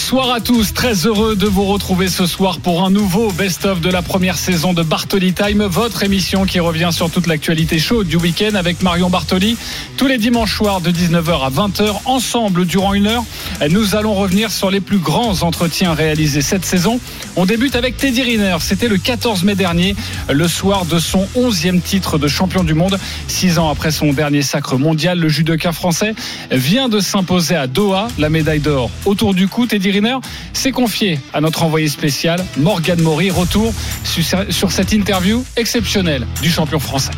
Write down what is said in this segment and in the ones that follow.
Bonsoir à tous, très heureux de vous retrouver ce soir pour un nouveau best-of de la première saison de Bartoli Time, votre émission qui revient sur toute l'actualité chaude du week-end avec Marion Bartoli. Tous les dimanches soirs de 19h à 20h, ensemble durant une heure, nous allons revenir sur les plus grands entretiens réalisés cette saison. On débute avec Teddy Riner, c'était le 14 mai dernier, le soir de son 11e titre de champion du monde. Six ans après son dernier sacre mondial, le judoka français vient de s'imposer à Doha, la médaille d'or autour du cou. Teddy Riner s'est confié à notre envoyé spécial, Morgan Maury. Retour sur cette interview exceptionnelle du champion français.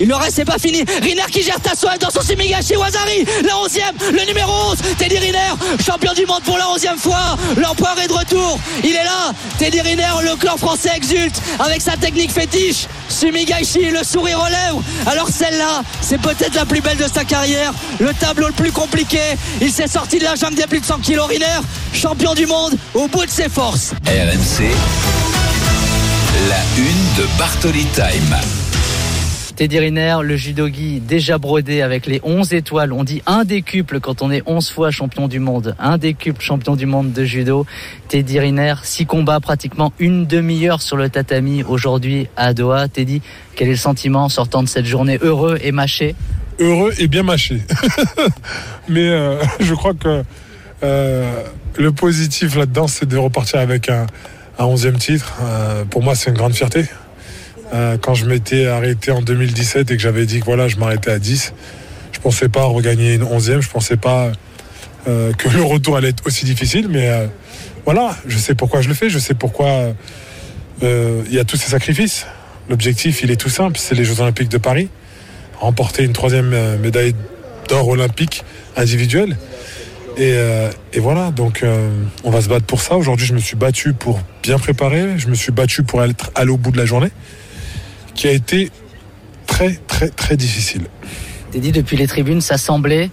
Il ne reste, c'est pas fini. Riner qui gère Tassoev dans son Simigashi Wazari. La 11e, le numéro 11. Teddy Riner, champion du monde pour la 11e fois. L'empereur est de retour. Il est là. Teddy Riner, le clan français exulte avec sa technique fétiche. Sumigaishi, le sourire lèvres. Alors celle-là, c'est peut-être la plus belle de sa carrière. Le tableau le plus compliqué. Il s'est sorti de la jungle des plus de 100 kilos. Riner, champion du monde au bout de ses forces. RMC. La une de Bartoli Time. Teddy Riner, le judogi déjà brodé avec les 11 étoiles. On dit un décuple quand on est 11 fois champion du monde. Un décuple champion du monde de judo. Teddy Riner, six combats, pratiquement une demi-heure sur le tatami aujourd'hui à Doha. Teddy, quel est le sentiment en sortant de cette journée heureux et mâché? Heureux et bien mâché. Mais euh, je crois que euh, le positif là-dedans, c'est de repartir avec un, un 11e titre. Euh, pour moi, c'est une grande fierté. Euh, quand je m'étais arrêté en 2017 et que j'avais dit que voilà, je m'arrêtais à 10, je pensais pas regagner une 11e, je pensais pas euh, que le retour allait être aussi difficile, mais euh, voilà, je sais pourquoi je le fais, je sais pourquoi il y a tous ces sacrifices. L'objectif, il est tout simple, c'est les Jeux Olympiques de Paris, remporter une troisième médaille d'or olympique individuelle. Et, voilà, donc on va se battre pour ça. Aujourd'hui, je me suis battu pour bien préparer, je me suis battu pour être aller au bout de la journée qui a été très très très difficile. T'es dit depuis les tribunes, ça semblait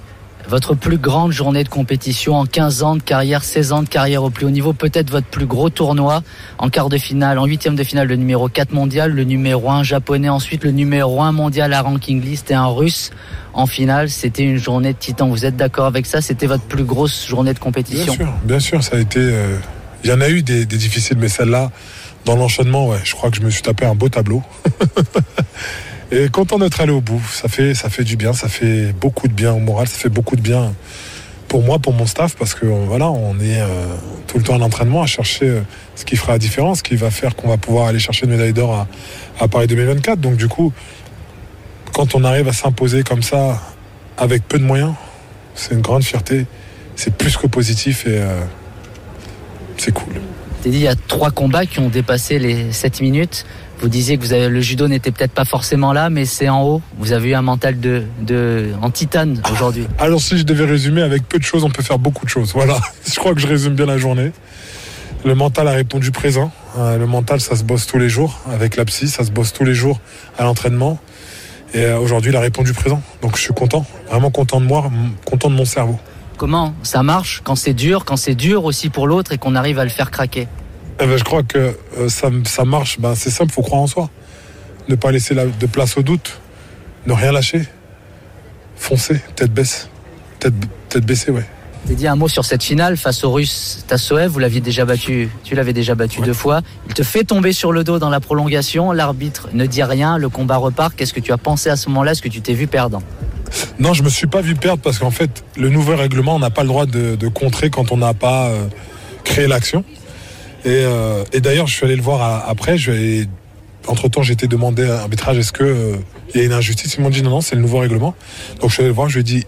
votre plus grande journée de compétition en 15 ans de carrière, 16 ans de carrière au plus haut niveau, peut-être votre plus gros tournoi en quart de finale, en huitième de finale, le numéro 4 mondial, le numéro 1 japonais, ensuite le numéro 1 mondial à ranking list et un russe en finale. C'était une journée de titan. Vous êtes d'accord avec ça? C'était votre plus grosse journée de compétition? Bien sûr, bien sûr, ça a été. Euh, il y en a eu des, des difficiles, mais celle-là, dans l'enchaînement, ouais, je crois que je me suis tapé un beau tableau. Et content d'être allé au bout. Ça fait, ça fait du bien, ça fait beaucoup de bien au moral, ça fait beaucoup de bien pour moi, pour mon staff, parce que voilà, on est euh, tout le temps en entraînement à chercher euh, ce qui fera la différence, ce qui va faire qu'on va pouvoir aller chercher une médaille d'or à, à, Paris 2024. Donc du coup, quand on arrive à s'imposer comme ça, avec peu de moyens, c'est une grande fierté. C'est plus que positif et euh, c'est cool. Teddy, il y a trois combats qui ont dépassé les 7 minutes. Vous disiez que le judo n'était peut-être pas forcément là, mais c'est en haut. Vous avez eu un mental de, de en titane aujourd'hui. Alors si je devais résumer avec peu de choses, on peut faire beaucoup de choses. Voilà, je crois que je résume bien la journée. Le mental a répondu présent. Euh, le mental, ça se bosse tous les jours avec la psy, ça se bosse tous les jours à l'entraînement. Et euh, aujourd'hui, il a répondu présent. Donc je suis content, vraiment content de moi, content de mon cerveau. Comment ça marche quand c'est dur, quand c'est dur aussi pour l'autre et qu'on arrive à le faire craquer eh ben, Je crois que euh, ça, marche. Ben, c'est simple, il faut croire en soi. Ne pas laisser la, de place au doute. Ne rien lâcher. Foncer, tête baisse. Tête, tête baissée, ouais. T'as dit un mot sur cette finale face au Russe Tassoev. Vous l'aviez déjà battu, tu l'avais déjà battu ouais. deux fois. Il te fait tomber sur le dos dans la prolongation. L'arbitre ne dit rien. Le combat repart. Qu'est-ce que tu as pensé à ce moment-là? Est-ce que tu t'es vu perdant? Non, je me suis pas vu perdre parce qu'en fait, le nouveau règlement, on n'a pas le droit de, de, contrer quand on n'a pas euh, créé l'action. Et, euh, et d'ailleurs, je suis allé le voir à, après. Je vais entre temps, été demandé à l'arbitrage est-ce qu'il euh, y a une injustice? Ils m'ont dit non, non, c'est le nouveau règlement. Donc je suis allé le voir. Je lui ai dit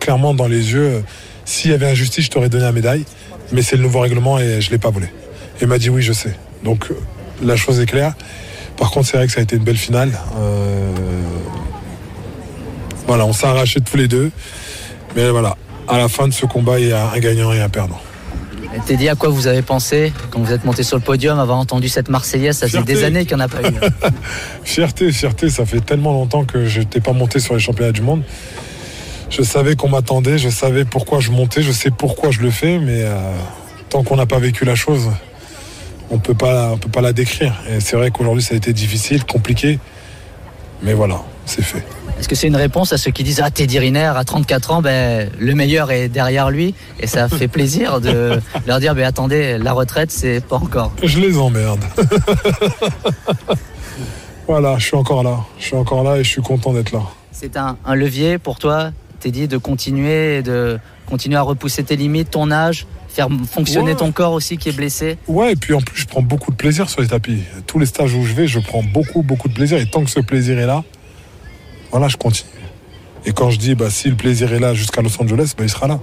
clairement dans les yeux s'il y avait injustice, je t'aurais donné la médaille, mais c'est le nouveau règlement et je ne l'ai pas volé. Et il m'a dit oui, je sais. Donc la chose est claire. Par contre, c'est vrai que ça a été une belle finale. Euh... Voilà, on s'est arrachés tous les deux. Mais voilà, à la fin de ce combat, il y a un gagnant et un perdant. T'es dit à quoi vous avez pensé quand vous êtes monté sur le podium, avoir entendu cette Marseillaise? Ça fait des années qu'il n'y en a pas eu. fierté, fierté. Ça fait tellement longtemps que je n'étais pas monté sur les championnats du monde. Je savais qu'on m'attendait, je savais pourquoi je montais, je sais pourquoi je le fais, mais euh, tant qu'on n'a pas vécu la chose, on peut pas, on peut pas la décrire. Et c'est vrai qu'aujourd'hui, ça a été difficile, compliqué, mais voilà, c'est fait. Est-ce que c'est une réponse à ceux qui disent Ah, Teddy Riner, à 34 ans, ben, le meilleur est derrière lui Et ça fait plaisir de leur dire ben, Attendez, la retraite, c'est pas encore. Je les emmerde. voilà, je suis encore là. Je suis encore là et je suis content d'être là. C'est un, un levier pour toi, Teddy, de continuer, de continuer à repousser tes limites, ton âge, faire fonctionner Ouais. ton corps aussi qui est blessé. Ouais, et puis en plus, je prends beaucoup de plaisir sur les tapis. Tous les stages où je vais, je prends beaucoup, beaucoup de plaisir. Et tant que ce plaisir est là, voilà, je continue. Et quand je dis, bah, si le plaisir est là jusqu'à Los Angeles, bah, il sera là.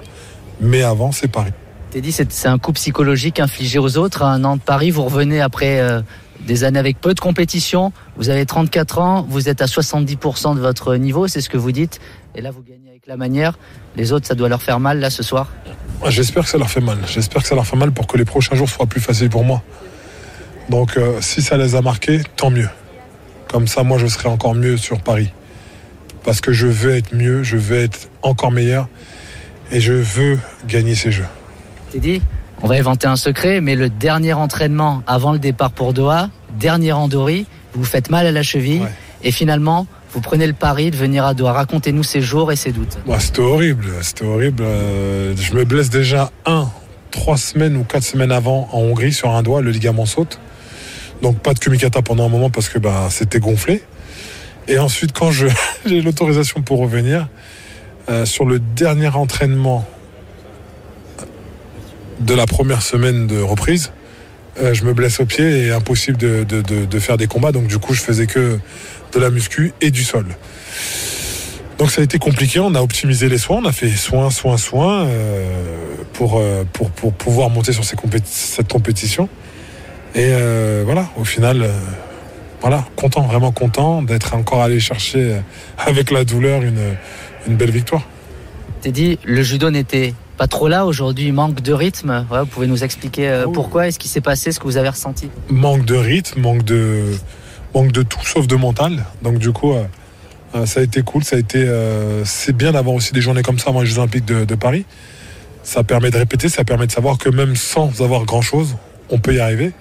Mais avant, c'est Paris. Teddy, c'est c'est un coup psychologique infligé aux autres. Un an de Paris, vous revenez après euh, des années avec peu de compétition. Vous avez 34 ans, vous êtes à 70% de votre niveau, c'est ce que vous dites. Et là, vous gagnez avec la manière. Les autres, ça doit leur faire mal là ce soir. Ouais, J'espère que ça leur fait mal. J'espère que ça leur fait mal pour que les prochains jours soient plus faciles pour moi. Donc, euh, si ça les a marqués, tant mieux. Comme ça, moi, je serai encore mieux sur Paris. Parce que je veux être mieux, je veux être encore meilleur. Et je veux gagner ces jeux. Teddy, on va éventer un secret, mais le dernier entraînement avant le départ pour Doha, dernier randori, vous vous faites mal à la cheville. Ouais. Et finalement, vous prenez le pari de venir à Doha. Racontez-nous ces jours et ces doutes. Ouais, c'était horrible, c'était horrible. Euh, je me blesse déjà un, trois semaines ou quatre semaines avant en Hongrie sur un doigt, le ligament saute. Donc pas de kumikata pendant un moment parce que bah, c'était gonflé. Et ensuite, quand j'ai l'autorisation pour revenir, euh, sur le dernier entraînement de la première semaine de reprise, euh, je me blesse au pied et impossible de, faire des combats. Donc du coup, je faisais que de la muscu et du sol. Donc ça a été compliqué, on a optimisé les soins, on a fait soins, soins, soins euh, pour, euh, pour, pouvoir monter sur ces cette compétition. Et voilà, au final, voilà, content, vraiment content d'être encore allé chercher avec la douleur une, belle victoire. Teddy, le judo n'était pas trop là aujourd'hui, manque de rythme. Ouais, vous pouvez nous expliquer euh, Oh. pourquoi, est-ce qui s'est passé, ce que vous avez ressenti? Manque de rythme, manque de, manque de tout sauf de mental. Donc du coup, euh, euh, ça a été cool, ça a été, euh, c'est bien d'avoir aussi des journées comme ça avant les Jeux Olympiques de, de Paris. Ça permet de répéter, ça permet de savoir que même sans avoir grand chose, on peut y arriver.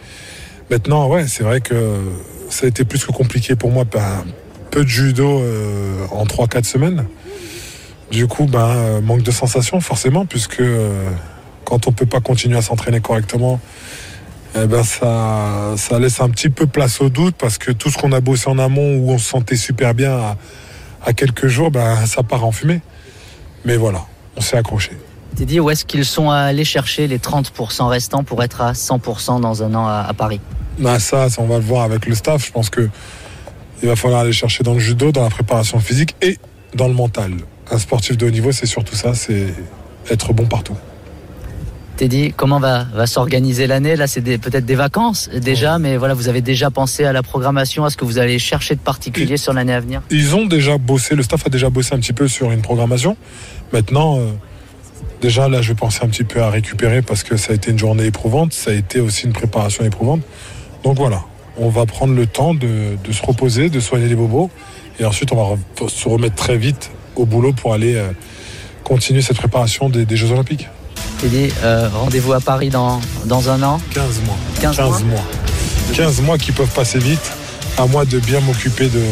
Maintenant, ouais, c'est vrai que ça a été plus que compliqué pour moi. Ben, peu de judo euh, en 3-4 semaines. Du coup, ben, euh, manque de sensation forcément, puisque euh, quand on peut pas continuer à s'entraîner correctement, eh ben ça, ça laisse un petit peu place au doute parce que tout ce qu'on a bossé en amont où on se sentait super bien à, à quelques jours, ben, ça part en fumée. Mais voilà, on s'est accroché. Teddy, où est-ce qu'ils sont allés chercher les 30% restants pour être à 100% dans un an à, à Paris? Ben, ça, ça, on va le voir avec le staff. Je pense que il va falloir aller chercher dans le judo, dans la préparation physique et dans le mental. Un sportif de haut niveau, c'est surtout ça, c'est être bon partout. Teddy, comment va, va s'organiser l'année Là, c'est peut-être des vacances déjà, mais voilà, vous avez déjà pensé à la programmation, à ce que vous allez chercher de particulier sur l'année à venir Ils ont déjà bossé, le staff a déjà bossé un petit peu sur une programmation. Maintenant, euh, déjà là, je vais penser un petit peu à récupérer parce que ça a été une journée éprouvante, ça a été aussi une préparation éprouvante. Donc voilà, on va prendre le temps de, de se reposer, de soigner les bobos, et ensuite on va se remettre très vite au boulot pour aller euh, continuer cette préparation des, des Jeux Olympiques. Teddy, euh, rendez-vous à Paris dans, dans un an 15 mois. 15 mois 15 mois. 15 mois qui peuvent passer vite, à moi de bien m'occuper de,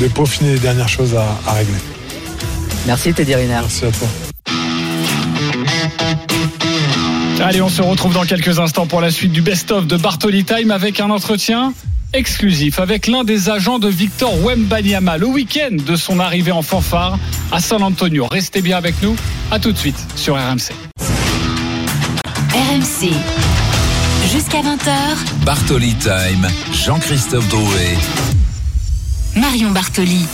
de peaufiner les dernières choses à, à régler. Merci Teddy Riner. Merci à toi. Allez, on se retrouve dans quelques instants pour la suite du best-of de Bartoli Time avec un entretien exclusif avec l'un des agents de Victor Wembanyama le week-end de son arrivée en fanfare à San Antonio. Restez bien avec nous. À tout de suite sur RMC. RMC. Jusqu'à 20h, Bartoli Time, Jean-Christophe Drouet. Marion Bartoli.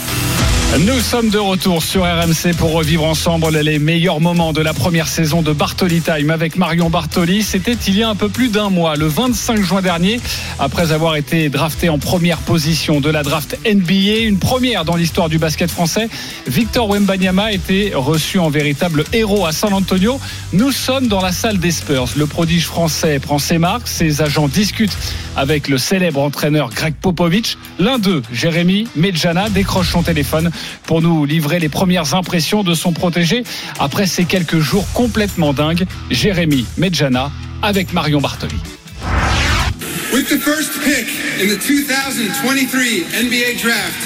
Nous sommes de retour sur RMC pour revivre ensemble les meilleurs moments de la première saison de Bartoli Time avec Marion Bartoli. C'était il y a un peu plus d'un mois, le 25 juin dernier, après avoir été drafté en première position de la draft NBA, une première dans l'histoire du basket français. Victor Wembanyama était reçu en véritable héros à San Antonio. Nous sommes dans la salle des Spurs. Le prodige français prend ses marques, ses agents discutent avec le célèbre entraîneur Greg Popovich. L'un d'eux, Jérémy Medjana, décroche son téléphone pour nous livrer les premières impressions de son protégé après ces quelques jours complètement dingues. Jérémy Medjana avec Marion Bartoli. With the first pick in the 2023 NBA draft,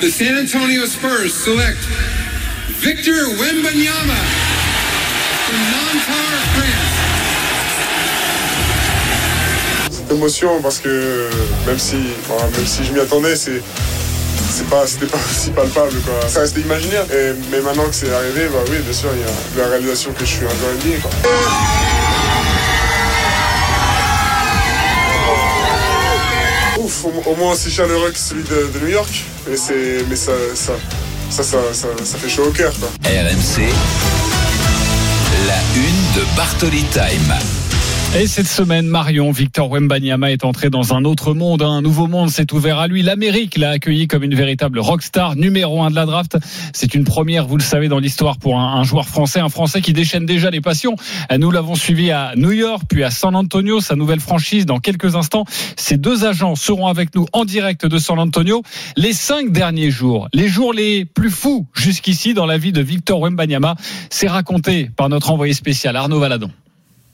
the San Antonio Spurs select Victor Wembanyama from Nantar, France. émotion parce que même si, enfin, même si je m'y attendais, c'est c'était pas aussi palpable quoi. Ça restait imaginaire. Mais maintenant que c'est arrivé, bah oui, bien sûr, il y a la réalisation que je suis un joueur NBA. Ouf, au, moins aussi chaleureux que celui de, de New York. Mais, c'est, mais ça, ça, ça, ça, ça, ça fait chaud au cœur quoi. RMC, la une de Bartoli Time. Et cette semaine, Marion, Victor Wembanyama est entré dans un autre monde. Un nouveau monde s'est ouvert à lui. L'Amérique l'a accueilli comme une véritable rockstar, numéro un de la draft. C'est une première, vous le savez, dans l'histoire pour un, un, joueur français, un Français qui déchaîne déjà les passions. Nous l'avons suivi à New York, puis à San Antonio, sa nouvelle franchise. Dans quelques instants, ces deux agents seront avec nous en direct de San Antonio. Les cinq derniers jours, les jours les plus fous jusqu'ici dans la vie de Victor Wembanyama, c'est raconté par notre envoyé spécial Arnaud Valadon.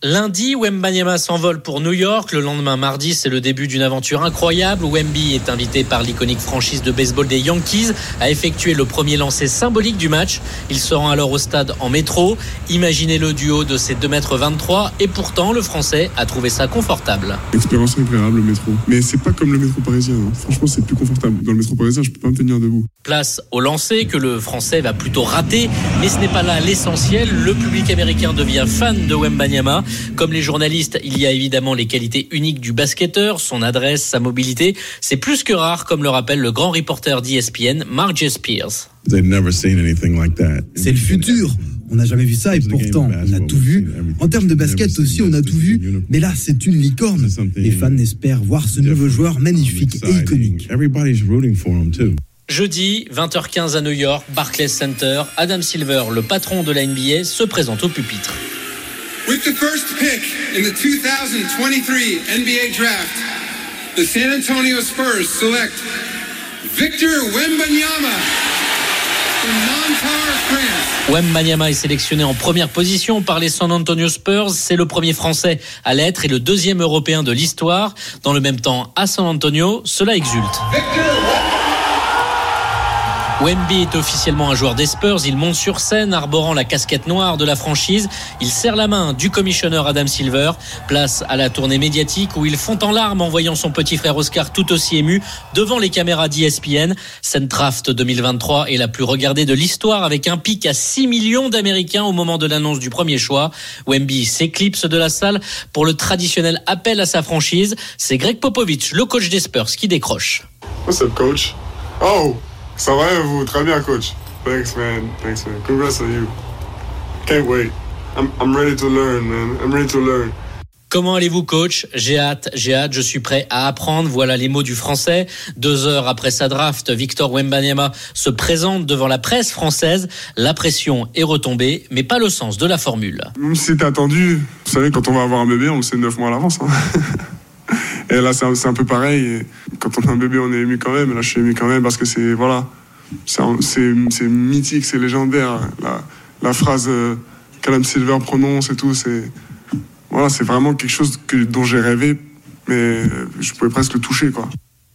Lundi, Wembanyama s'envole pour New York. Le lendemain, mardi, c'est le début d'une aventure incroyable. Wemby est invité par l'iconique franchise de baseball des Yankees à effectuer le premier lancer symbolique du match. Il se rend alors au stade en métro. Imaginez le duo de ses 2m23 et pourtant, le Français a trouvé ça confortable. Expérience agréable, le métro. Mais c'est pas comme le métro parisien. Hein. Franchement, c'est plus confortable. Dans le métro parisien, je peux pas me tenir debout. Place au lancer que le Français va plutôt rater. Mais ce n'est pas là l'essentiel. Le public américain devient fan de Wembanyama. Comme les journalistes, il y a évidemment les qualités uniques du basketteur, son adresse, sa mobilité. C'est plus que rare, comme le rappelle le grand reporter d'ESPN, Mark J. Spears. C'est le futur. On n'a jamais vu ça et pourtant on a tout vu. En termes de basket aussi, on a tout vu. Mais là, c'est une licorne. Les fans espèrent voir ce nouveau joueur magnifique et iconique. Jeudi, 20h15 à New York, Barclays Center, Adam Silver, le patron de la NBA, se présente au pupitre. With the first pick in the 2023 NBA draft, the San Antonio Spurs select Victor Wembanyama France. Wembanyama est sélectionné en première position par les San Antonio Spurs. C'est le premier Français à l'être et le deuxième Européen de l'histoire. Dans le même temps, à San Antonio, cela exulte. Wemby est officiellement un joueur des Spurs. Il monte sur scène, arborant la casquette noire de la franchise. Il serre la main du commissionneur Adam Silver. Place à la tournée médiatique où il fond en larmes en voyant son petit frère Oscar tout aussi ému devant les caméras d'ESPN. Draft 2023 est la plus regardée de l'histoire avec un pic à 6 millions d'Américains au moment de l'annonce du premier choix. Wemby s'éclipse de la salle pour le traditionnel appel à sa franchise. C'est Greg Popovich, le coach des Spurs, qui décroche. What's up, coach? Oh! Ça va vous? Très bien, coach. Thanks, man. Thanks, man. Congrats on you. Can't wait. I'm, I'm ready to learn, man. I'm ready to learn. Comment allez-vous, coach? J'ai hâte, j'ai hâte, je suis prêt à apprendre. Voilà les mots du français. Deux heures après sa draft, Victor Wembanyama se présente devant la presse française. La pression est retombée, mais pas le sens de la formule. C'était attendu, vous savez, quand on va avoir un bébé, on le sait neuf mois à l'avance. Hein. Et là, c'est un, peu pareil. Quand on a un bébé, on est ému quand même. Et là, je suis ému quand même parce que c'est voilà, c'est, mythique, c'est légendaire. La, phrase euh, Silver prononce et tout, c'est voilà, c'est vraiment quelque chose que, dont j'ai rêvé, mais euh, je pouvais presque le toucher, quoi.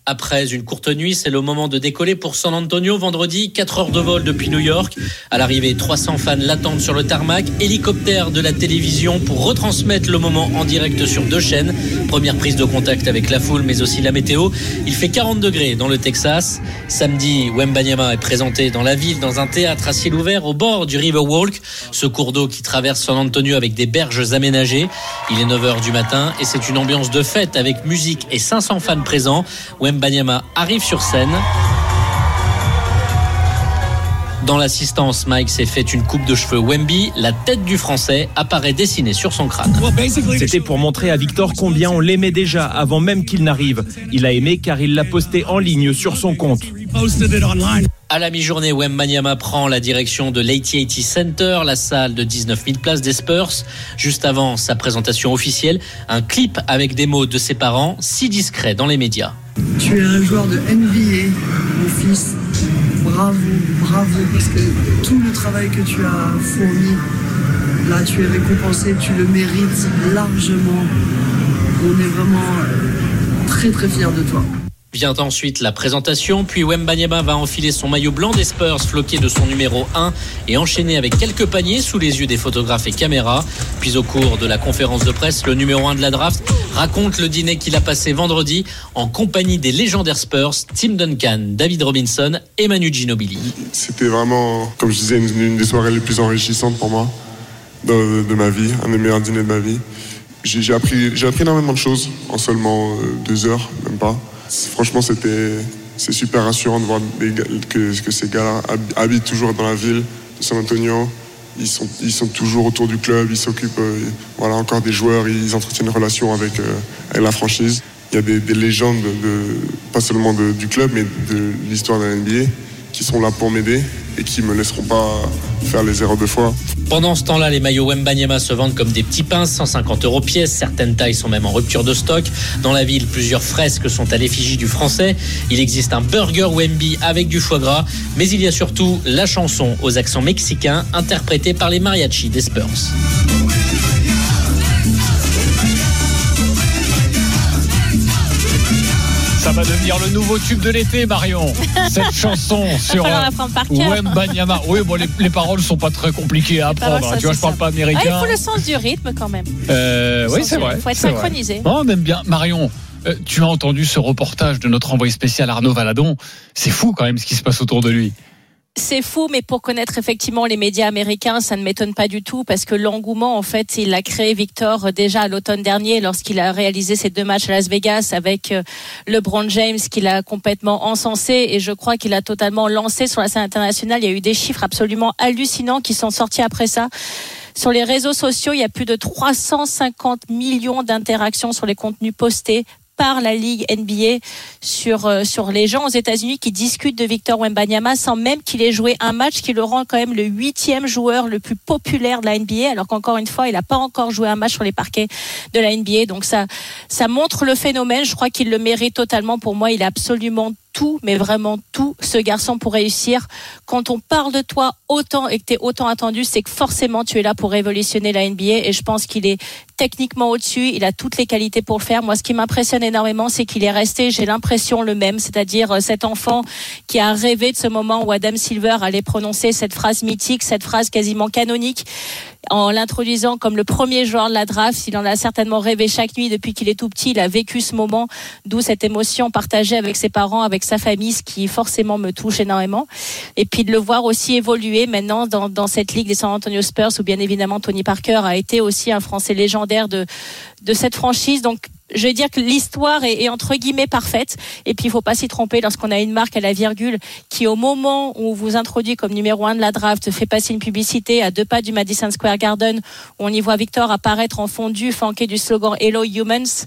Après une courte nuit, c'est le moment de décoller pour San Antonio vendredi. 4 heures de vol depuis New York. À l'arrivée, 300 fans l'attendent sur le tarmac. Hélicoptère de la télévision pour retransmettre le moment en direct sur deux chaînes. Première prise de contact avec la foule, mais aussi la météo. Il fait 40 degrés dans le Texas. Samedi, Wembanyama est présenté dans la ville, dans un théâtre à ciel ouvert au bord du Riverwalk. Ce cours d'eau qui traverse San Antonio avec des berges aménagées. Il est 9h du matin et c'est une ambiance de fête avec musique et 500 fans présents. Wembanyama arrive sur scène. Dans l'assistance, Mike s'est fait une coupe de cheveux Wemby. La tête du français apparaît dessinée sur son crâne. C'était pour montrer à Victor combien on l'aimait déjà avant même qu'il n'arrive. Il a aimé car il l'a posté en ligne sur son compte. À la mi-journée, Wembanyama prend la direction de l'AT&T Center, la salle de 19 000 places des Spurs. Juste avant sa présentation officielle, un clip avec des mots de ses parents, si discrets dans les médias. Tu es un joueur de NBA, mon fils. Bravo, bravo, parce que tout le travail que tu as fourni, là tu es récompensé, tu le mérites largement. On est vraiment très très fiers de toi. Vient ensuite la présentation, puis Wembanyama va enfiler son maillot blanc des Spurs floqué de son numéro 1 et enchaîner avec quelques paniers sous les yeux des photographes et caméras. Puis au cours de la conférence de presse, le numéro 1 de la draft raconte le dîner qu'il a passé vendredi en compagnie des légendaires Spurs, Tim Duncan, David Robinson et Manu Ginobili. C'était vraiment, comme je disais, une, des soirées les plus enrichissantes pour moi de, ma vie, un des meilleurs dîners de ma vie. J'ai j'ai appris, j'ai appris énormément de choses en seulement euh, deux heures, même pas. Franchement, c'était c'est super rassurant de voir que, ces gars-là hab- habitent toujours dans la ville de San Antonio. Ils sont, ils sont toujours autour du club, ils s'occupent, euh, voilà, encore des joueurs, ils entretiennent une relation avec, euh, la franchise. Il y a des, des légendes, de, pas seulement du club, mais de l'histoire de la NBA, qui sont là pour m'aider et qui me laisseront pas faire les erreurs de foi. Pendant ce temps-là, les maillots Wembanyama se vendent comme des petits pains, 150 euros pièce. Certaines tailles sont même en rupture de stock. Dans la ville, plusieurs fresques sont à l'effigie du français. Il existe un burger Wemby avec du foie gras, mais il y a surtout la chanson aux accents mexicains interprétée par les mariachis des Spurs. Va devenir le nouveau tube de l'été, Marion. Cette chanson sur euh. Wembanyama. Oui, bon, les, les paroles sont pas très compliquées à paroles, apprendre. hein. ça, Tu vois, je parle ça. pas Ah, il américain. faut le sens du rythme quand même. Euh, oui, c'est vrai. faut être synchronisé. Oh, on aime bien. Marion, euh, tu as entendu ce reportage de notre envoyé spécial Arnaud Valadon. C'est fou quand même ce qui se passe autour de lui. C'est fou, mais pour connaître effectivement les médias américains, ça ne m'étonne pas du tout parce que l'engouement, en fait, il l'a créé Victor déjà à l'automne dernier lorsqu'il a réalisé ses deux matchs à Las Vegas avec euh, LeBron James qu'il a complètement encensé et je crois qu'il a totalement lancé sur la scène internationale. Il y a eu des chiffres absolument hallucinants qui sont sortis après ça. Sur les réseaux sociaux, il y a plus de 350 millions d'interactions sur les contenus postés par la Ligue NBA sur, euh, sur les gens aux États-Unis qui discutent de Victor Wembanyama sans même qu'il ait joué un match qui le rend quand même le huitième joueur le plus populaire de la NBA, alors qu'encore une fois, il n'a pas encore joué un match sur les parquets de la NBA. Donc ça, ça montre le phénomène. Je crois qu'il le mérite totalement. Pour moi, il a absolument tout, mais vraiment tout, ce garçon pour réussir. Quand on parle de toi autant et que tu es autant attendu, c'est que forcément tu es là pour révolutionner la NBA et je pense qu'il est techniquement au-dessus, il a toutes les qualités pour le faire. Moi, ce qui m'impressionne énormément, c'est qu'il est resté, j'ai l'impression, le même, c'est-à-dire euh, cet enfant qui a rêvé de ce moment où Adam Silver allait prononcer cette phrase mythique, cette phrase quasiment canonique en l'introduisant comme le premier joueur de la draft. Il en a certainement rêvé chaque nuit depuis qu'il est tout petit. Il a vécu ce moment, d'où cette émotion partagée avec ses parents, avec sa famille, ce qui forcément me touche énormément. Et puis de le voir aussi évoluer maintenant dans, dans cette ligue des San Antonio Spurs, où bien évidemment Tony Parker a été aussi un Français légendaire de, de cette franchise. Donc je vais dire que l'histoire est, entre guillemets parfaite. Et puis, il faut pas s'y tromper lorsqu'on a une marque à la virgule qui, au moment où on vous introduit comme numéro un de la draft, fait passer une publicité à deux pas du Madison Square Garden, où on y voit Victor apparaître en fondu, flanqué du slogan Hello Humans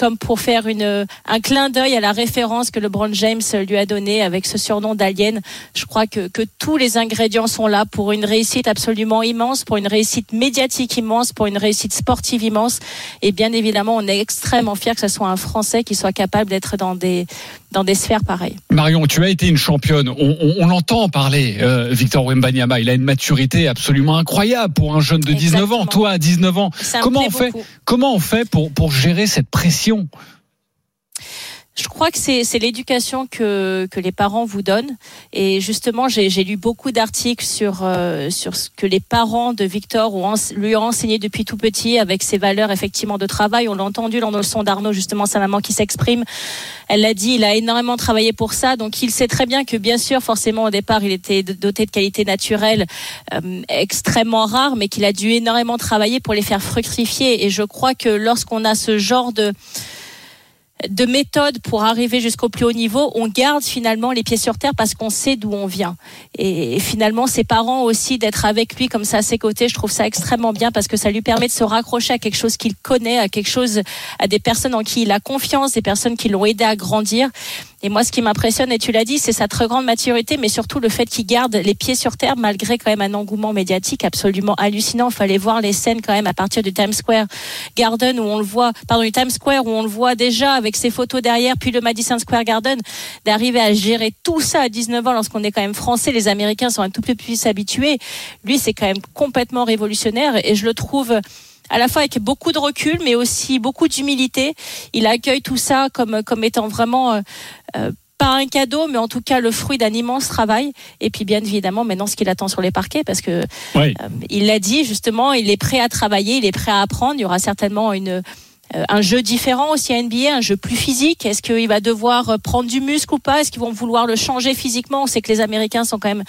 comme pour faire une, un clin d'œil à la référence que LeBron James lui a donnée avec ce surnom d'alien. Je crois que, que tous les ingrédients sont là pour une réussite absolument immense, pour une réussite médiatique immense, pour une réussite sportive immense. Et bien évidemment, on est extrêmement fiers que ce soit un Français qui soit capable d'être dans des, dans des sphères pareilles. Marion, tu as été une championne. On, on, on l'entend parler, euh, Victor Wembanyama. Il a une maturité absolument incroyable pour un jeune de 19 ans. Toi, à 19 ans, Ça comment on fait beaucoup. Comment on fait pour pour gérer cette pression? Je crois que c'est l'éducation que que les parents vous donnent et justement j'ai lu beaucoup d'articles sur euh, sur ce que les parents de Victor ont lui ont enseigné depuis tout petit avec ses valeurs effectivement de travail. On l'a entendu dans le son d'Arnaud justement sa maman qui s'exprime. Elle l'a dit, il a énormément travaillé pour ça, donc il sait très bien que bien sûr forcément au départ il était doté de qualités naturelles euh, extrêmement rares, mais qu'il a dû énormément travailler pour les faire fructifier. Et je crois que lorsqu'on a ce genre de de méthode pour arriver jusqu'au plus haut niveau, on garde finalement les pieds sur terre parce qu'on sait d'où on vient. Et, et finalement, ses parents aussi d'être avec lui comme ça à ses côtés, je trouve ça extrêmement bien parce que ça lui permet de se raccrocher à quelque chose qu'il connaît, à quelque chose, à des personnes en qui il a confiance, des personnes qui l'ont aidé à grandir. Et moi, ce qui m'impressionne, et tu l'as dit, c'est sa très grande maturité, mais surtout le fait qu'il garde les pieds sur terre malgré quand même un engouement médiatique absolument hallucinant. Il fallait voir les scènes quand même à partir du Times Square Garden où on le voit, pardon, du Times Square où on le voit déjà avec ses photos derrière, puis le Madison Square Garden, d'arriver à gérer tout ça à 19 ans lorsqu'on est quand même français. Les Américains sont un tout petit peu plus habitués. Lui, c'est quand même complètement révolutionnaire et je le trouve à la fois avec beaucoup de recul, mais aussi beaucoup d'humilité. Il accueille tout ça comme, comme étant vraiment euh, euh, pas un cadeau, mais en tout cas le fruit d'un immense travail. Et puis bien évidemment maintenant ce qu'il attend sur les parquets, parce que Oui. euh, il l'a dit justement, il est prêt à travailler, il est prêt à apprendre. Il y aura certainement une un jeu différent aussi à NBA, un jeu plus physique. Est-ce qu'il va devoir euh, prendre du muscle ou pas? Est-ce qu'ils vont vouloir le changer physiquement? On sait que les Américains sont quand même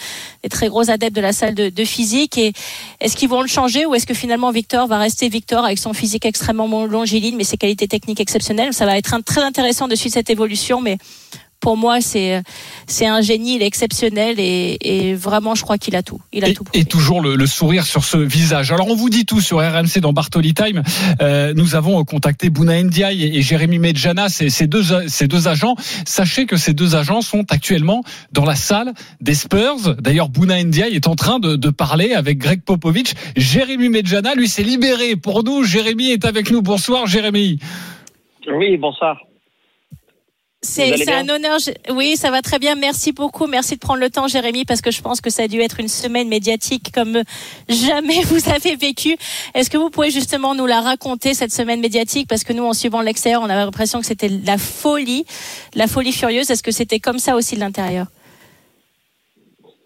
des très gros adeptes de la salle de, de physique. Et est-ce qu'ils vont le changer ou est-ce que finalement Victor va rester Victor avec son physique extrêmement longiligne mais ses qualités techniques exceptionnelles? Ça va être un- très intéressant de suivre cette évolution, mais pour moi, c'est c'est un génie, il est exceptionnel et, et vraiment, je crois qu'il a tout. Il a et, tout. et toujours le, le sourire sur ce visage. Alors on vous dit tout sur RMC dans Bartoli Time. Euh, nous avons contacté Bouna Ndiaye et, et Jérémy Medjana, ces, ces deux ces deux agents. Sachez que ces deux agents sont actuellement dans la salle des Spurs. D'ailleurs, Bouna Ndiaye est en train de, de parler avec Greg Popovich. Jérémy Medjana, lui, s'est libéré pour nous. Jérémy est avec nous. Bonsoir, Jérémy. Oui, bonsoir. C'est un honneur. Oui, ça va très bien. Merci beaucoup. Merci de prendre le temps, Jérémy, parce que je pense que ça a dû être une semaine médiatique comme jamais vous avez vécu. Est-ce que vous pouvez justement nous la raconter, cette semaine médiatique? Parce que nous, en suivant l'extérieur, on avait l'impression que c'était la folie, la folie furieuse. Est-ce que c'était comme ça aussi de l'intérieur?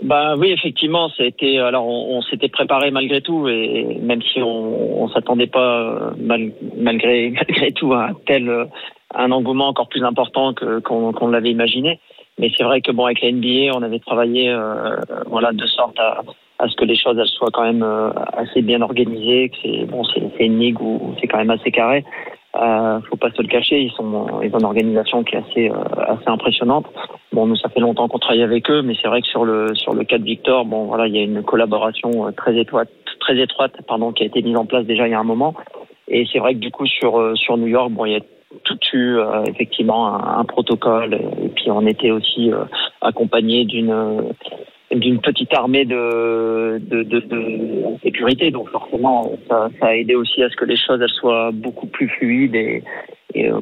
Bah oui, effectivement, ça a été. Alors, on, on s'était préparé malgré tout, et même si on, on s'attendait pas euh, mal- malgré malgré tout à un tel euh, un engouement encore plus important que qu'on qu'on l'avait imaginé. Mais c'est vrai que bon, avec la NBA, on avait travaillé, euh, voilà, de sorte à à ce que les choses elles soient quand même euh, assez bien organisées, que c'est bon, c'est c'est une ligue où c'est quand même assez carré. Euh, faut pas se le cacher, ils sont ils ont une organisation qui est assez euh, assez impressionnante. Bon, nous ça fait longtemps qu'on travaille avec eux, mais c'est vrai que sur le sur le cas de Victor, bon voilà, il y a une collaboration euh, très étroite très étroite pardon qui a été mise en place déjà il y a un moment. Et c'est vrai que du coup sur euh, sur New York, bon il y a tout eu euh, effectivement un, protocole et puis on était aussi euh, accompagné d'une euh, d'une petite armée de, de, sécurité. Donc forcément, ça, a aidé aussi à ce que les choses soient beaucoup plus fluides et,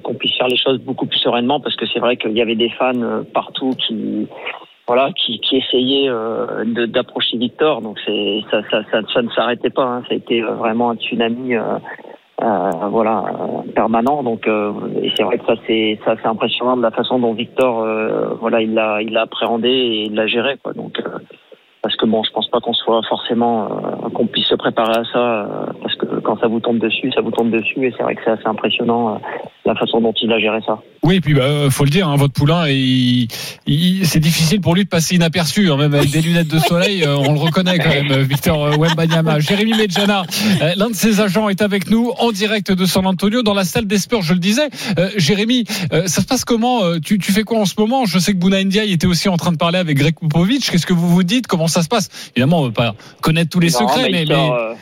qu'on puisse faire les choses beaucoup plus sereinement parce que c'est vrai qu'il y avait des fans partout qui voilà qui, essayaient d'approcher Victor. Donc c'est ça, ça, ne s'arrêtait pas. hein. Ça a été vraiment un tsunami. Euh, voilà euh, permanent. Donc euh, c'est vrai que ça c'est ça c'est impressionnant de la façon dont Victor euh, voilà il l'a il l'a appréhendé et il l'a géré quoi. Donc euh, parce que bon je pense pas qu'on soit forcément euh, qu'on puisse se préparer à ça parce que quand ça vous tombe dessus ça vous tombe dessus et c'est vrai que c'est assez impressionnant la façon dont il a géré ça Oui, et puis bah, faut le dire, hein, votre poulain, il, il- c'est difficile pour lui de passer inaperçu, hein, même avec des lunettes de soleil, euh, on le reconnaît quand même, euh, Victor euh, Wembanyama. Jérémy Medjana, euh, l'un de ses agents est avec nous en direct de San Antonio dans la salle des Spurs, je le disais. Euh, Jérémy, euh, ça se passe comment Euh, tu, tu fais quoi en ce moment? Je sais que Bouna Ndiaye était aussi en train de parler avec Greg Popovich. Qu'est-ce que vous vous dites? Comment ça se passe? Évidemment, on veut pas connaître tous les Non, secrets, mais sort, euh,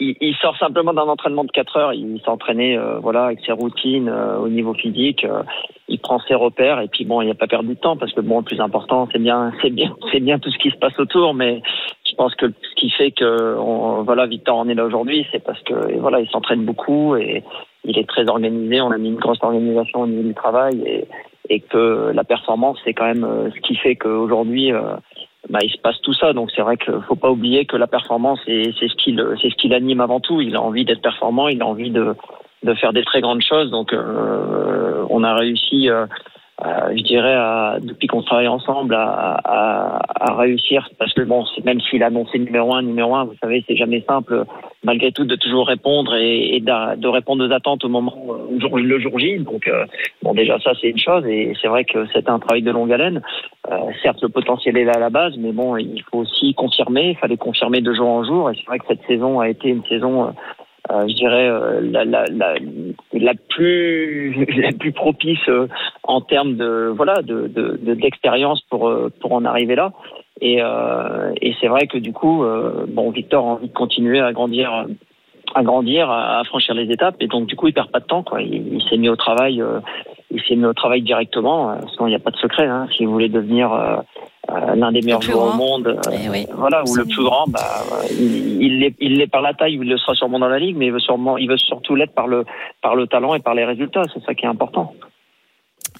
il, sort simplement d'un entraînement de 4 heures. Il s'entraînait euh, voilà, avec ses routines euh, au niveau physique. euh, il prend ses repères et puis bon, il n'a pas perdu de temps parce que bon, le plus important, c'est bien, c'est bien, c'est bien tout ce qui se passe autour. Mais je pense que ce qui fait que voilà, Victor en est là aujourd'hui, c'est parce que voilà, il s'entraîne beaucoup et il est très organisé. On a mis une grosse organisation au niveau du travail et, et que la performance, c'est quand même euh, ce qui fait qu'aujourd'hui. euh, bah, il se passe tout ça. Donc c'est vrai qu'il faut pas oublier que la performance, c'est ce qui le- c'est ce qui l'anime avant tout. Il a envie d'être performant, il a envie de, de faire des très grandes choses. Donc euh, on a réussi, euh, euh, je dirais, à, depuis qu'on travaille ensemble, à, à, à réussir. Parce que bon, même s'il a annoncé numéro un, numéro un, vous savez, c'est jamais simple. Malgré tout, de toujours répondre et, et de répondre aux attentes au moment euh, où jour- le jour J. Donc euh, bon, déjà ça c'est une chose et c'est vrai que c'était un travail de longue haleine. Euh, certes, le potentiel est là à la base, mais bon, il faut aussi confirmer. Il fallait confirmer de jour en jour. Et c'est vrai que cette saison a été une saison, euh, je dirais, euh, la, la, la, la plus la plus propice euh, en termes de voilà de de- de- d'expérience pour euh, pour en arriver là. Et, euh, et c'est vrai que du coup, euh, bon, Victor a envie de continuer à grandir à grandir, à, à franchir les étapes, et donc du coup il perd pas de temps, quoi. Il, il s'est mis au travail euh, c'est notre travail directement. Parce qu'il n'y a pas de secret. Hein. Si vous voulez devenir l'un des meilleurs joueurs au monde, Eh voilà, ou le plus grand, bah, il il l'est il l'est par la taille, ou il le sera sûrement dans la ligue, mais il veut sûrement, il veut surtout l'être par le par le talent et par les résultats. C'est ça qui est important.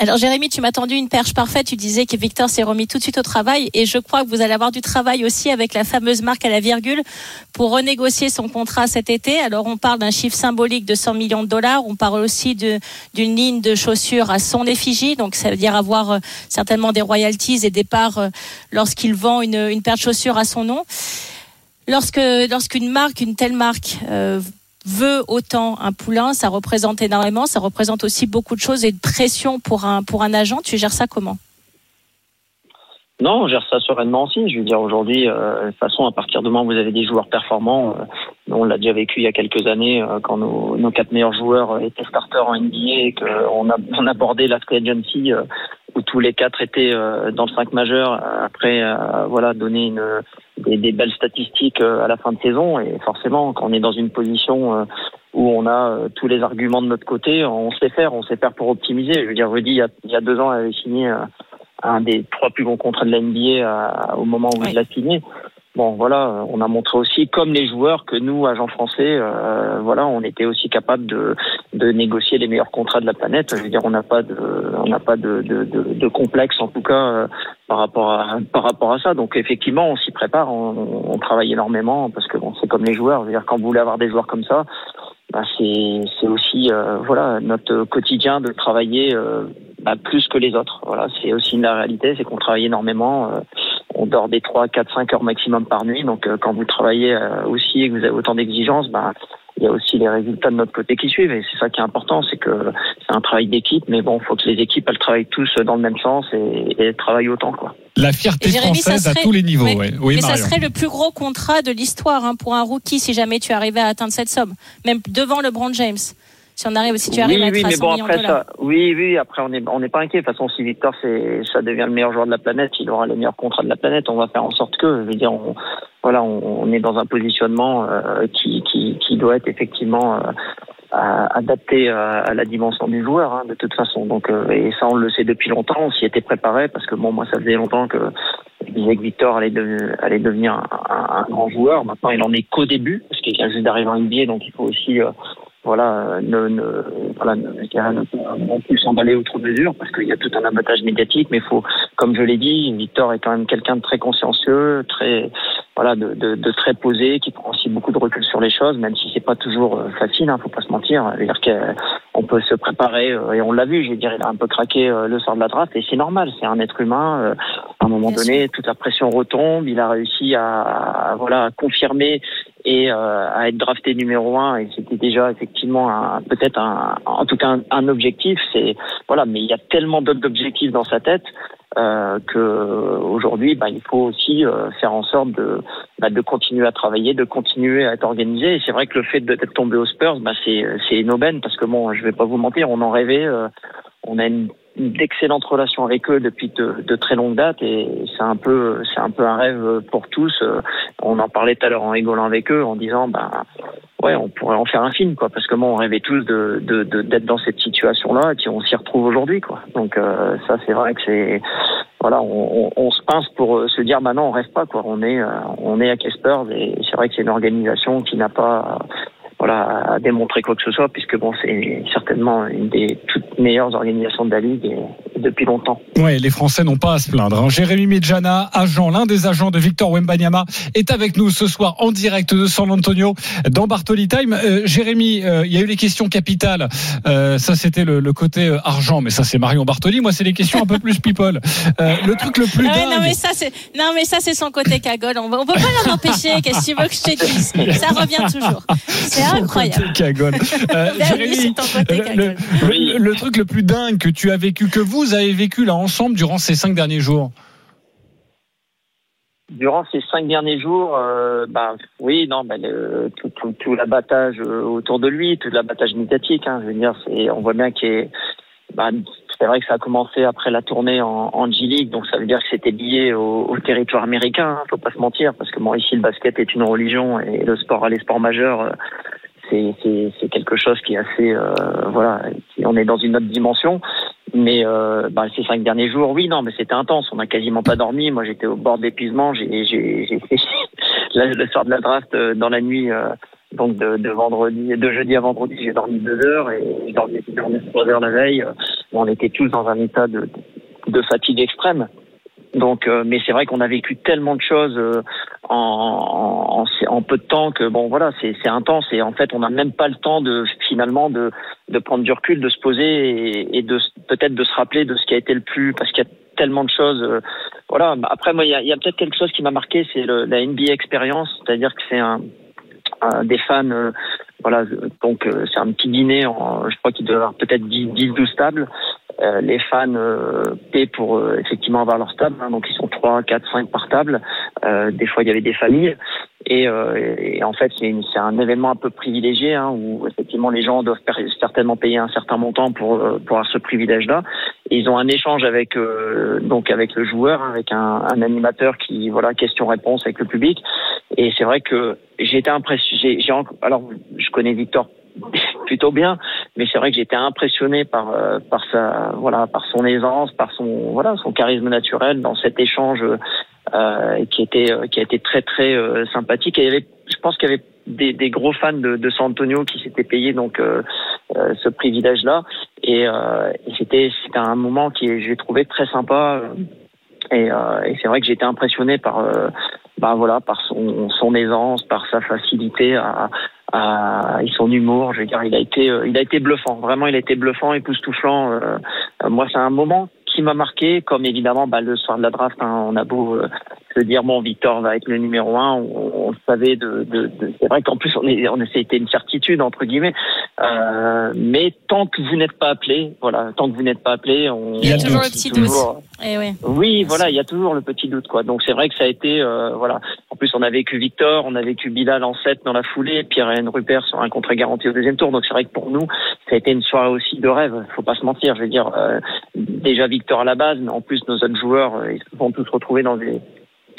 Alors Jérémy, tu m'as tendu une perche parfaite. Tu disais que Victor s'est remis tout de suite au travail et je crois que vous allez avoir du travail aussi avec la fameuse marque à la virgule pour renégocier son contrat cet été. Alors on parle d'un chiffre symbolique de 100 millions de dollars. On parle aussi d'une ligne de chaussures à son effigie. Donc ça veut dire avoir euh, certainement des royalties et des parts euh, lorsqu'il vend une, une paire de chaussures à son nom. Lorsque lorsqu'une marque, une telle marque euh, veut autant un poulain, ça représente énormément, ça représente aussi beaucoup de choses et de pression pour un pour un agent. Tu gères ça comment? Non, on gère ça sereinement aussi. Je veux dire, aujourd'hui, euh, de toute façon, à partir du moment vous avez des joueurs performants, euh, on l'a déjà vécu il y a quelques années, euh, quand nos, nos quatre meilleurs joueurs euh, étaient starters en NBA et qu'on a, on abordait la free agency, euh, où tous les quatre étaient euh, dans le 5 majeur, euh, après euh, voilà, donner une, des, des belles statistiques euh, à la fin de saison. Et forcément, quand on est dans une position euh, où on a euh, tous les arguments de notre côté, on sait faire, on sait faire pour optimiser. Je veux dire, Rudy, il y a, il y a deux ans, avait signé euh, un des trois plus bons contrats de la NBA à- au moment où il l'a signé. Bon, voilà, on a montré aussi, comme les joueurs, que nous, agents français, euh, voilà, on était aussi capable de, de négocier les meilleurs contrats de la planète. Je veux dire, on n'a pas de, on n'a pas de, de, de, de complexe, en tout cas, euh, par rapport à, par rapport à ça. Donc, effectivement, on s'y prépare, on, on travaille énormément parce que bon, c'est comme les joueurs. Je veux dire, quand vous voulez avoir des joueurs comme ça, bah, c'est, c'est aussi, euh, voilà, notre quotidien de travailler euh, bah, plus que les autres. Voilà, c'est aussi la réalité, c'est qu'on travaille énormément. euh, on dort des 3, 4, 5 heures maximum par nuit. Donc, euh, quand vous travaillez euh, aussi et que vous avez autant d'exigences, bah, il y a aussi les résultats de notre côté qui suivent. Et c'est ça qui est important, c'est que c'est un travail d'équipe. Mais bon, il faut que les équipes, elles travaillent tous dans le même sens et, travaillent autant, quoi. La fierté Jérémy, ça française à serait- tous les niveaux. Ouais. ouais. Oui, Mais ça serait le plus gros contrat de l'histoire hein, pour un rookie si jamais tu arrivais à atteindre cette somme, même devant LeBron James. Si on arrive, si tu arrives oui, à être oui, à mais 100 bon après ça, oui, oui, après on n'est on pas inquiet. De toute façon, si Victor c'est ça devient le meilleur joueur de la planète, il aura les meilleurs contrats de la planète. On va faire en sorte que, je veux dire, on, voilà, on, on est dans un positionnement euh, qui, qui qui doit être effectivement euh, adapté à, à la dimension du joueur, hein, de toute façon. Donc euh, et ça on le sait depuis longtemps. On s'y était préparé parce que bon, moi ça faisait longtemps que je disais que Victor allait, de- allait devenir un, un- un grand joueur. Maintenant, il en est qu'au début parce qu'il vient juste d'arriver en NBA, donc il faut aussi euh, voilà, ne, ne, voilà, ne, ne non plus s'emballer outre mesure parce qu'il y a tout un abattage médiatique, mais faut, comme je l'ai dit, Victor est quand même quelqu'un de très consciencieux, très, voilà, de, de, de très posé, qui prend aussi beaucoup de recul sur les choses, même si c'est pas toujours euh, facile, hein, faut pas se mentir. Dire qu'on peut se préparer, euh, et on l'a vu, je veux dire, il a un peu craqué euh, le sort de la draft, et c'est normal, c'est un être humain. euh, à un moment donné, toute la pression retombe, il a réussi à, à, voilà, à confirmer et euh, à être drafté numéro un et c'était déjà effectivement un- peut-être un, en tout cas un, un objectif c'est voilà mais il y a tellement d'autres objectifs dans sa tête euh, que aujourd'hui bah, il faut aussi euh, faire en sorte de bah, de continuer à travailler de continuer à être organisé. Et c'est vrai que le fait d'être tombé aux Spurs bah, c'est c'est une aubaine parce que bon je vais pas vous mentir on en rêvait euh, on a une d'excellentes relations avec eux depuis de, très longues dates et c'est un peu c'est un peu un rêve pour tous. Euh, On en parlait tout à l'heure en rigolant avec eux en disant bah ouais on pourrait en faire un film quoi parce que moi on rêvait tous de d'être dans cette situation là et puis on s'y retrouve aujourd'hui quoi. Donc euh, ça c'est vrai que c'est voilà on, se pince pour euh, se dire bah non on rêve pas quoi on est on est à Caspers et c'est vrai que c'est une organisation qui n'a pas à démontrer quoi que ce soit, puisque bon, c'est certainement une des toutes meilleures organisations de la Ligue et depuis longtemps. Ouais, les Français n'ont pas à se plaindre. hein. Jérémy Medjana, agent, l'un des agents de Victor Wembanyama, est avec nous ce soir en direct de San Antonio dans Bartoli Time. Euh, Jérémy, euh, il y a eu les questions capitales. Euh, ça, c'était le, le côté euh, argent, mais ça, c'est Marion Bartoli. Moi, c'est les questions un peu plus people. Euh, le truc le plus Ah ouais, dingue. non mais ça c'est non mais ça c'est son côté cagole. On, on peut pas l'en empêcher. Qu'est-ce que tu veux que je te dise? Ça revient toujours. C'est incroyable. côté cagole. Euh, Jérémy, ton côté le, cagole. le- le- le truc le plus dingue que tu as vécu, que vous avez vécu là ensemble durant ces cinq derniers jours. Durant ces cinq derniers jours, euh, bah oui, non, bah, tout, l'abattage euh, autour de lui, tout l'abattage médiatique. Hein, je veux dire, on voit bien est, bah, c'est vrai que ça a commencé après la tournée en, en G League, donc ça veut dire que c'était lié au, territoire américain. Hein, faut pas se mentir, parce que bon, ici le basket est une religion et le sport, les sports majeurs, euh, c'est, quelque chose qui est assez, euh, voilà, on est dans une autre dimension. Mais euh, bah, ces cinq derniers jours, oui, non, mais c'était intense. On n'a quasiment pas dormi. Moi, j'étais au bord de l'épuisement. J'ai, fait le soir de la draft euh, dans la nuit, euh, donc de, de vendredi, de jeudi à vendredi, j'ai dormi deux heures et j'ai dormi, dormi trois heures la veille. Euh, On était tous dans un état de, de fatigue extrême. Donc, euh, mais c'est vrai qu'on a vécu tellement de choses euh, en, en, en peu de temps que bon, voilà, c'est intense et en fait, on n'a même pas le temps de finalement de, de prendre du recul, de se poser et, de peut-être de se rappeler de ce qui a été le plus, parce qu'il y a tellement de choses. euh, voilà. Après, moi, il y a, y a peut-être quelque chose qui m'a marqué, c'est la NBA expérience, c'est-à-dire que c'est un, un des fans. euh, voilà, donc euh, c'est un petit dîner. En, je crois qu'il doit y avoir peut-être 10, 10 12 tables. Euh, les fans euh, paient pour euh, effectivement avoir leur table, hein, donc ils sont 3, 4, 5 par table. Euh, des fois, il y avait des familles. Et, euh, et en fait, c'est un événement un peu privilégié hein, où effectivement les gens doivent certainement payer un certain montant pour, euh, pour avoir ce privilège-là. Ils ont un échange avec donc avec le joueur, hein, avec un, un animateur qui voilà question-réponse avec le public. Et c'est vrai que j'ai été impressionné. Alors je connais Victor plutôt bien, mais c'est vrai que j'étais impressionné par euh, par sa voilà par son aisance, par son voilà son charisme naturel dans cet échange euh, qui était euh, qui a été très très euh, sympathique. Et il y avait, je pense qu'il y avait des, des gros fans de, de San Antonio qui s'étaient payés donc euh, euh, ce privilège-là. Et, euh, et c'était c'était un moment qui j'ai trouvé très sympa. Et, et c'est vrai que été impressionné par bah voilà par son son aisance, par sa facilité à et son humour. Je veux dire, il a été euh, il a été bluffant. Vraiment, il a été bluffant, époustouflant. Euh, euh, moi, c'est un moment qui m'a marqué, comme évidemment bah, le soir de la draft, hein, on a beau se dire bon Victor va être le numéro un, on, on le savait de, de, de- c'est vrai qu'en plus on est, on c'était une certitude entre guillemets, euh, mais tant que vous n'êtes pas appelé, voilà, tant que vous n'êtes pas appelé, on Il y a toujours le petit doute. Eh oui. oui, voilà, il y a toujours le petit doute, quoi. Donc c'est vrai que ça a été, euh, voilà. En plus, on a vécu Victor, on a vécu Bilal en 7 dans la foulée, Pierre et Rupert sur un contrat garanti au deuxième tour. Donc c'est vrai que pour nous, ça a été une soirée aussi de rêve. Faut pas se mentir. Je veux dire, euh, déjà Victor à la base, mais en plus nos autres joueurs, ils se sont tous retrouvés dans des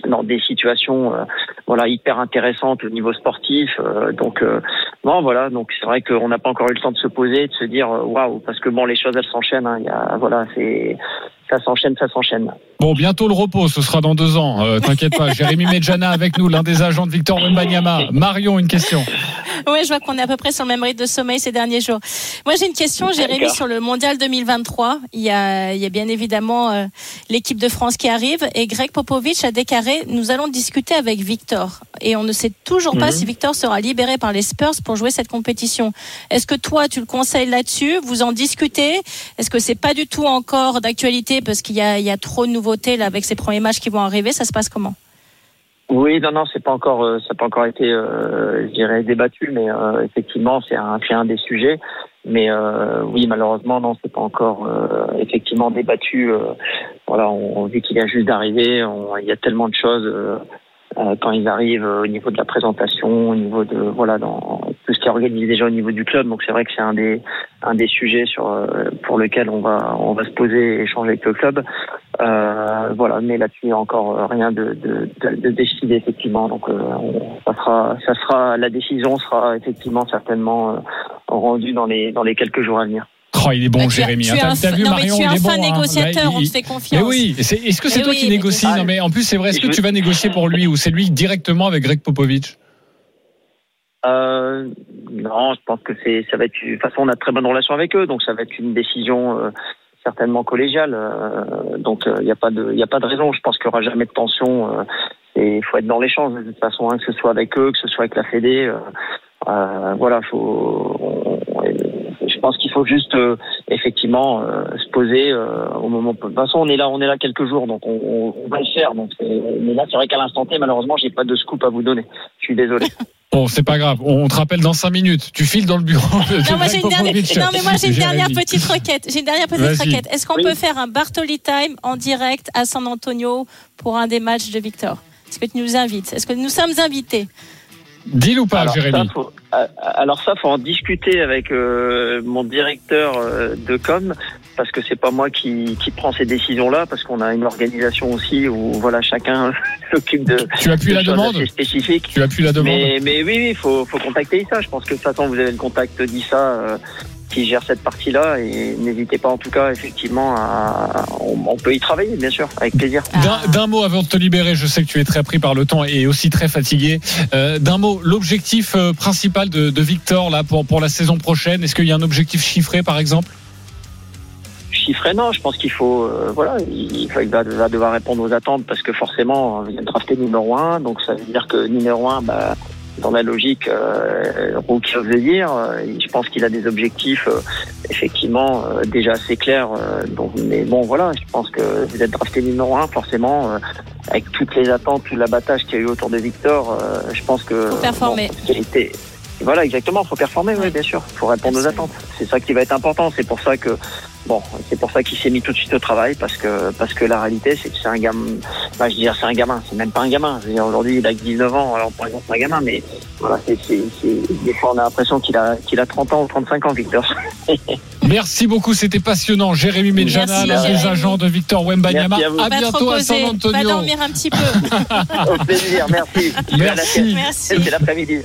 dans des situations euh, voilà hyper intéressantes au niveau sportif euh, donc euh, non voilà donc c'est vrai qu'on n'a pas encore eu le temps de se poser de se dire euh, waouh parce que bon les choses elles s'enchaînent hein, y a voilà c'est ça s'enchaîne ça s'enchaîne Bon, bientôt le repos, ce sera dans deux ans. Euh, T'inquiète pas, Jérémy Medjana avec nous, l'un des agents de Victor Wembanyama. Marion, une question. Ouais, je vois qu'on est à peu près sur le même rythme de sommeil ces derniers jours. Moi, j'ai une question, Jérémy, sur le Mondial 2023. Il y a, il y a bien évidemment euh, l'équipe de France qui arrive et Greg Popovich a déclaré nous allons discuter avec Victor. Et on ne sait toujours pas Mhm. si Victor sera libéré par les Spurs pour jouer cette compétition. Est-ce que toi, tu le conseilles là-dessus? Vous en discutez? Est-ce que c'est pas du tout encore d'actualité parce qu'il y a, a trop de nouveautés avec ces premiers matchs qui vont arriver Ça se passe comment? Oui, non, non, pas encore, euh, ça n'a pas encore été, euh, je dirais, débattu, mais euh, effectivement, c'est un, des sujets. Mais oui, malheureusement, non, c'est pas encore effectivement débattu. voilà, on, vu qu'il vient juste d'arriver, il y a tellement de choses quand ils arrivent euh, au niveau de la présentation, au niveau de voilà, dans tout ce qui est organisé déjà au niveau du club. Donc c'est vrai que c'est un des un des sujets sur euh, pour lequel on va on va se poser et échanger avec le club. Euh, voilà, mais là-dessus, il n'y a encore euh, rien de, de, de, décidé effectivement. Donc, euh, on- ça sera, ça sera, la décision sera effectivement certainement euh, rendue dans les dans les quelques jours à venir. Oh, il est bon, Bah, Jérémy. tu hein. vu non, mais Marion, tu es il un est bon. fin hein. négociateur, Là, on te fait confiance. Mais oui, c'est- est-ce que c'est Mais toi oui, qui mais- négocies Non, mais en plus, c'est vrai. Est-ce que je- tu vas négocier pour lui ou c'est lui directement avec Greg Popovich Euh, non, je pense que c'est, ça va être. De toute façon, on a de très bonne relation avec eux, donc ça va être une décision euh, certainement collégiale. euh, donc, il n'y a pas de, il a pas de raison. Je pense qu'il n'y aura jamais de tension. euh, et il faut être dans l'échange de toute façon, hein, que ce soit avec eux, que ce soit avec la Fédé. euh, euh, voilà, faut. on- je pense qu'il faut juste euh, effectivement euh, se poser euh, au moment. De toute façon, on est là, on est là quelques jours, donc on, on- on va le faire. Donc, mais là, c'est vrai qu'à l'instant T, malheureusement, j'ai pas de scoop à vous donner. Je suis désolé. Bon, c'est pas grave. On te rappelle dans cinq minutes. Tu files dans le bureau. Non, moi Greg j'ai une dernière, Popovich. non, mais moi j'ai une dernière petite requête. J'ai une dernière petite requête. Est-ce qu'on Oui. peut faire un Bartoli Time en direct à San Antonio pour un des matchs de Victor? Est-ce que tu nous invites? Est-ce que nous sommes invités? Dis-le ou pas, alors, Jérémy? ça, faut, alors ça, faut en discuter avec euh, mon directeur euh, de com, parce que c'est pas moi qui, qui prend ces décisions-là, parce qu'on a une organisation aussi où voilà chacun s'occupe de. Tu appuies de la demande assez spécifiques. Tu appuies la demande Mais, mais oui, oui, faut, faut contacter Issa. Je pense que de toute façon, vous avez le contact d'Issa euh, qui gère cette partie-là et n'hésitez pas en tout cas effectivement à, on, on peut y travailler bien sûr avec plaisir. D'un- D'un mot avant de te libérer, je sais que tu es très pris par le temps et aussi très fatigué. Euh, D'un mot, l'objectif euh, principal de, de Victor là pour pour la saison prochaine, est-ce qu'il y a un objectif chiffré par exemple? Chiffré non je pense qu'il faut euh, voilà il, faut- il va, va devoir répondre aux attentes parce que forcément il est drafté numéro un donc ça veut dire que numéro un bah dans la logique euh, rookie of the year je pense qu'il a des objectifs euh, effectivement euh, déjà assez clairs euh, donc mais bon voilà je pense que vous êtes drafté numéro un forcément euh, avec toutes les attentes tout l'abattage qu'il y a eu autour de Victor euh, je pense que voilà, exactement. faut performer, oui, bien sûr. faut répondre aux attentes. C'est ça qui va être important. C'est pour ça que, bon, c'est pour ça qu'il s'est mis tout de suite au travail parce que, parce que la réalité, c'est que c'est un gamin. Bah, je veux dire, c'est un gamin. C'est même pas un gamin. Je veux dire, aujourd'hui, il a que 19 ans. Alors, par exemple, c'est un gamin, mais voilà, c'est, c'est, c'est- des fois, on a l'impression qu'il a, qu'il a 30 ans ou 35 ans, Victor. Merci beaucoup, c'était passionnant. Jérémy Medjana, Merci, l'un des Jérémy. agents de Victor Wembanyama. Merci à vous. À bientôt à San reposer, va Antonio. dormir un petit peu. Au plaisir. Merci. Merci. sieste. Merci. C'est l'après-midi.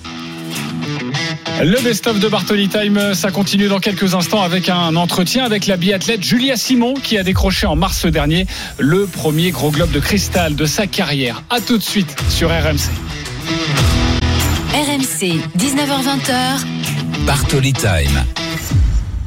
Le best-of de Bartoli Time, ça continue dans quelques instants avec un entretien avec la biathlète Julia Simon qui a décroché en mars dernier le premier gros globe de cristal de sa carrière. À tout de suite sur RMC. RMC, 19h20h. Bartoli Time.